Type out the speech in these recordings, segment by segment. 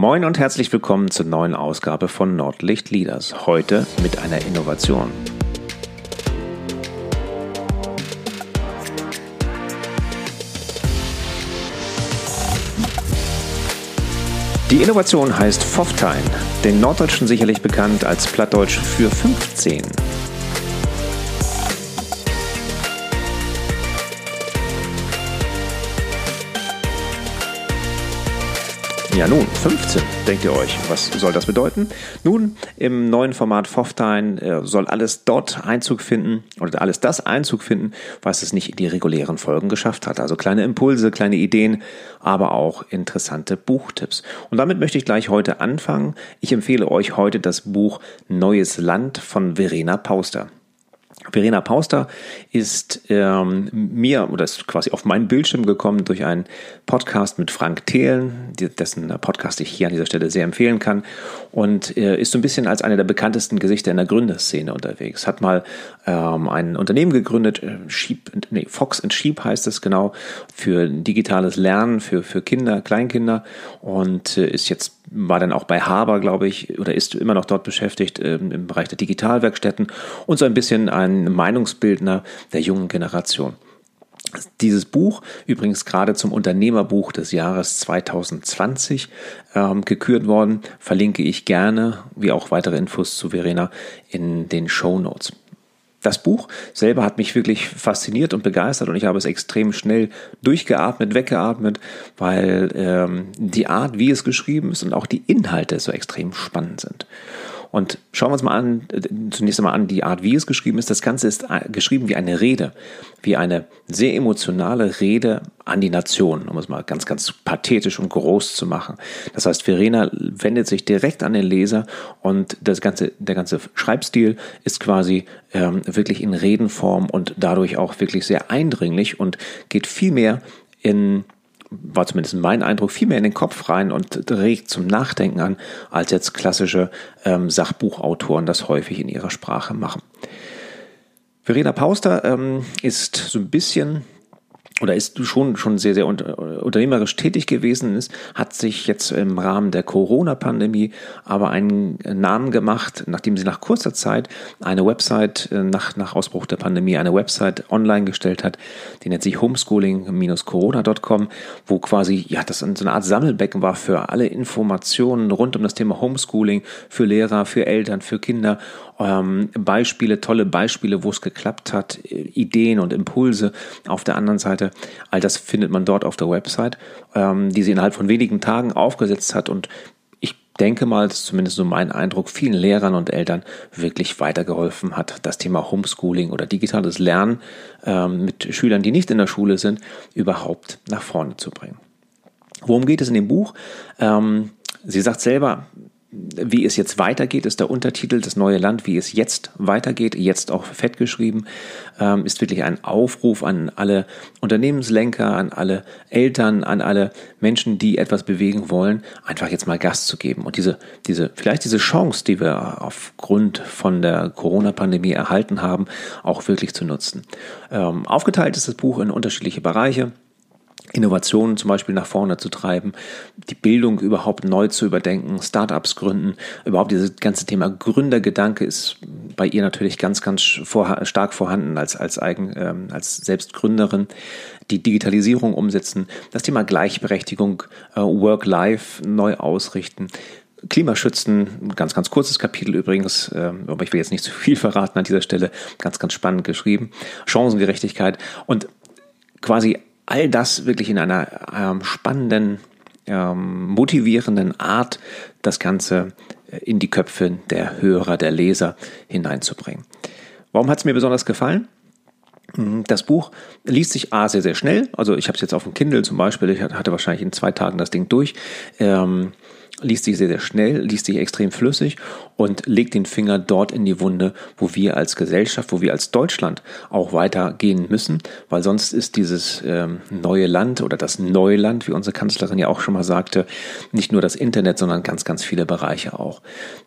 Moin und herzlich willkommen zur neuen Ausgabe von Nordlicht Leaders. Heute mit einer Innovation. Die Innovation heißt Pfofftein, den Norddeutschen sicherlich bekannt als Plattdeutsch für 15. Ja nun, 15, denkt ihr euch. Was soll das bedeuten? Nun, im neuen Format Pfofftein äh, soll alles dort Einzug finden oder alles das Einzug finden, was es nicht in die regulären Folgen geschafft hat. Also kleine Impulse, kleine Ideen, aber auch interessante Buchtipps. Und damit möchte ich gleich heute anfangen. Ich empfehle euch heute das Buch Neues Land von Verena Pauster. Verena Pauster ist ähm, mir oder ist quasi auf meinen Bildschirm gekommen durch einen Podcast mit Frank Thelen, dessen Podcast ich hier an dieser Stelle sehr empfehlen kann und äh, ist so ein bisschen als einer der bekanntesten Gesichter in der Gründerszene unterwegs. Hat mal ähm, ein Unternehmen gegründet, äh, Sheep, nee, Fox and Sheep heißt es genau, für digitales Lernen für, für Kinder, Kleinkinder und äh, ist jetzt war dann auch bei Haber, glaube ich, oder ist immer noch dort beschäftigt ähm, im Bereich der Digitalwerkstätten und so ein bisschen ein Meinungsbildner der jungen Generation. Dieses Buch, übrigens gerade zum Unternehmerbuch des Jahres 2020 ähm, gekürt worden, verlinke ich gerne, wie auch weitere Infos zu Verena, in den Show Notes. Das Buch selber hat mich wirklich fasziniert und begeistert und ich habe es extrem schnell durchgeatmet, weggeatmet, weil ähm, die Art, wie es geschrieben ist und auch die Inhalte so extrem spannend sind. Und schauen wir uns mal an, äh, zunächst einmal an die Art, wie es geschrieben ist. Das Ganze ist äh, geschrieben wie eine Rede, wie eine sehr emotionale Rede an die Nation, um es mal ganz, ganz pathetisch und groß zu machen. Das heißt, Verena wendet sich direkt an den Leser und das ganze, der ganze Schreibstil ist quasi ähm, wirklich in Redenform und dadurch auch wirklich sehr eindringlich und geht viel mehr in war zumindest mein Eindruck, viel mehr in den Kopf rein und regt zum Nachdenken an, als jetzt klassische ähm, Sachbuchautoren das häufig in ihrer Sprache machen. Verena Pauster ähm, ist so ein bisschen oder ist schon, schon sehr, sehr unternehmerisch tätig gewesen ist, hat sich jetzt im Rahmen der Corona-Pandemie aber einen Namen gemacht, nachdem sie nach kurzer Zeit eine Website, äh, nach, nach Ausbruch der Pandemie, eine Website online gestellt hat, die nennt sich homeschooling-corona.com, wo quasi, ja, das so eine Art Sammelbecken war für alle Informationen rund um das Thema Homeschooling, für Lehrer, für Eltern, für Kinder ähm, Beispiele, tolle Beispiele, wo es geklappt hat, Ideen und Impulse auf der anderen Seite. All das findet man dort auf der Website, ähm, die sie innerhalb von wenigen Tagen aufgesetzt hat und ich denke mal, das ist zumindest so mein Eindruck, vielen Lehrern und Eltern wirklich weitergeholfen hat, das Thema Homeschooling oder digitales Lernen ähm, mit Schülern, die nicht in der Schule sind, überhaupt nach vorne zu bringen. Worum geht es in dem Buch? Ähm, sie sagt selber, wie es jetzt weitergeht, ist der Untertitel Das neue Land, wie es jetzt weitergeht, jetzt auch fett geschrieben, ähm, ist wirklich ein Aufruf an alle Unternehmenslenker, an alle Eltern, an alle Menschen, die etwas bewegen wollen, einfach jetzt mal Gast zu geben und diese, diese, vielleicht diese Chance, die wir aufgrund von der Corona-Pandemie erhalten haben, auch wirklich zu nutzen. Ähm, aufgeteilt ist das Buch in unterschiedliche Bereiche. Innovationen zum Beispiel nach vorne zu treiben, die Bildung überhaupt neu zu überdenken, Startups gründen, überhaupt dieses ganze Thema Gründergedanke ist bei ihr natürlich ganz, ganz vor, stark vorhanden als, als eigen, ähm, als Selbstgründerin. Die Digitalisierung umsetzen, das Thema Gleichberechtigung, äh, Work-Life neu ausrichten, Klimaschützen, ganz, ganz kurzes Kapitel übrigens, äh, aber ich will jetzt nicht zu viel verraten an dieser Stelle, ganz, ganz spannend geschrieben. Chancengerechtigkeit und quasi all das wirklich in einer ähm, spannenden, ähm, motivierenden Art, das Ganze äh, in die Köpfe der Hörer, der Leser hineinzubringen. Warum hat es mir besonders gefallen? Hm, das Buch liest sich A sehr, sehr schnell. Also ich habe es jetzt auf dem Kindle zum Beispiel. Ich hatte wahrscheinlich in zwei Tagen das Ding durch. Ähm, liest sich sehr, sehr schnell, liest sich extrem flüssig und legt den Finger dort in die Wunde, wo wir als Gesellschaft, wo wir als Deutschland auch weitergehen müssen, weil sonst ist dieses ähm, neue Land oder das Neuland, wie unsere Kanzlerin ja auch schon mal sagte, nicht nur das Internet, sondern ganz, ganz viele Bereiche auch.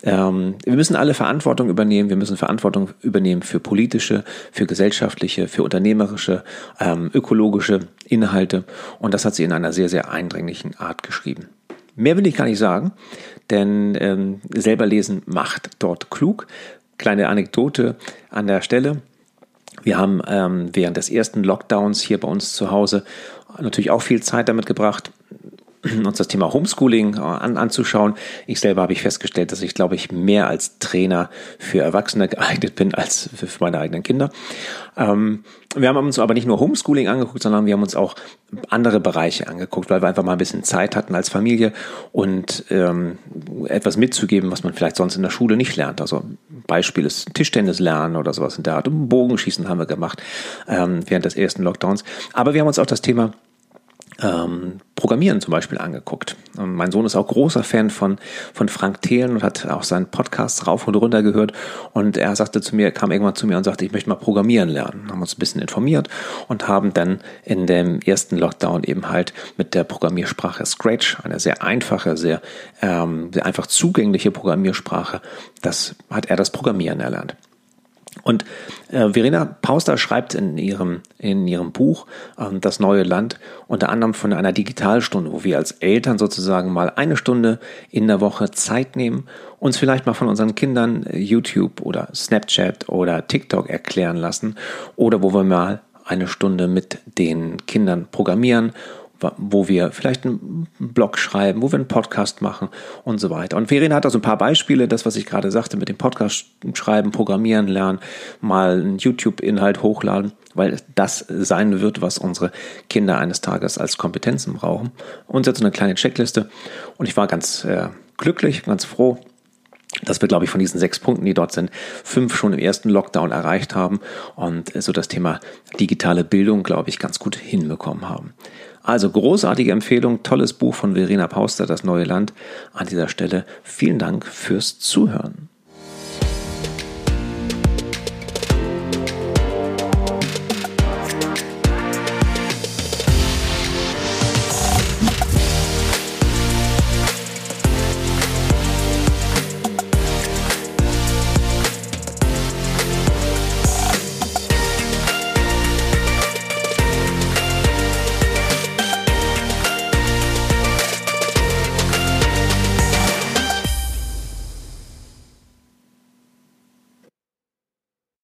Ähm, wir müssen alle Verantwortung übernehmen, wir müssen Verantwortung übernehmen für politische, für gesellschaftliche, für unternehmerische, ähm, ökologische Inhalte und das hat sie in einer sehr, sehr eindringlichen Art geschrieben. Mehr will ich gar nicht sagen, denn ähm, selber lesen macht dort klug. Kleine Anekdote an der Stelle. Wir haben ähm, während des ersten Lockdowns hier bei uns zu Hause natürlich auch viel Zeit damit gebracht, uns das Thema Homeschooling äh, an, anzuschauen. Ich selber habe ich festgestellt, dass ich, glaube ich, mehr als Trainer für Erwachsene geeignet bin als für meine eigenen Kinder. Ähm, wir haben uns aber nicht nur Homeschooling angeguckt, sondern wir haben uns auch andere Bereiche angeguckt, weil wir einfach mal ein bisschen Zeit hatten als Familie und ähm, etwas mitzugeben, was man vielleicht sonst in der Schule nicht lernt. Also Beispiel ist Tischtennis lernen oder sowas in der Art. Bogenschießen haben wir gemacht ähm, während des ersten Lockdowns. Aber wir haben uns auch das Thema ähm, Programmieren zum Beispiel angeguckt. Und mein Sohn ist auch großer Fan von, von Frank Thelen und hat auch seinen Podcast rauf und runter gehört. Und er sagte zu mir, kam irgendwann zu mir und sagte, ich möchte mal programmieren lernen. Haben uns ein bisschen informiert und haben dann in dem ersten Lockdown eben halt mit der Programmiersprache Scratch, eine sehr einfache, sehr, ähm, sehr einfach zugängliche Programmiersprache, das hat er das Programmieren erlernt. Und äh, Verena Pauster schreibt in ihrem, in ihrem Buch ähm, Das neue Land unter anderem von einer Digitalstunde, wo wir als Eltern sozusagen mal eine Stunde in der Woche Zeit nehmen, uns vielleicht mal von unseren Kindern äh, YouTube oder Snapchat oder TikTok erklären lassen oder wo wir mal eine Stunde mit den Kindern programmieren wo wir vielleicht einen Blog schreiben, wo wir einen Podcast machen und so weiter. Und Verena hat also ein paar Beispiele, das, was ich gerade sagte, mit dem Podcast schreiben, programmieren lernen, mal einen YouTube-Inhalt hochladen, weil das sein wird, was unsere Kinder eines Tages als Kompetenzen brauchen. Und jetzt so eine kleine Checkliste. Und ich war ganz äh, glücklich, ganz froh, dass wir, glaube ich, von diesen sechs Punkten, die dort sind, fünf schon im ersten Lockdown erreicht haben und so das Thema digitale Bildung, glaube ich, ganz gut hinbekommen haben. Also großartige Empfehlung, tolles Buch von Verena Pauster, Das neue Land. An dieser Stelle vielen Dank fürs Zuhören.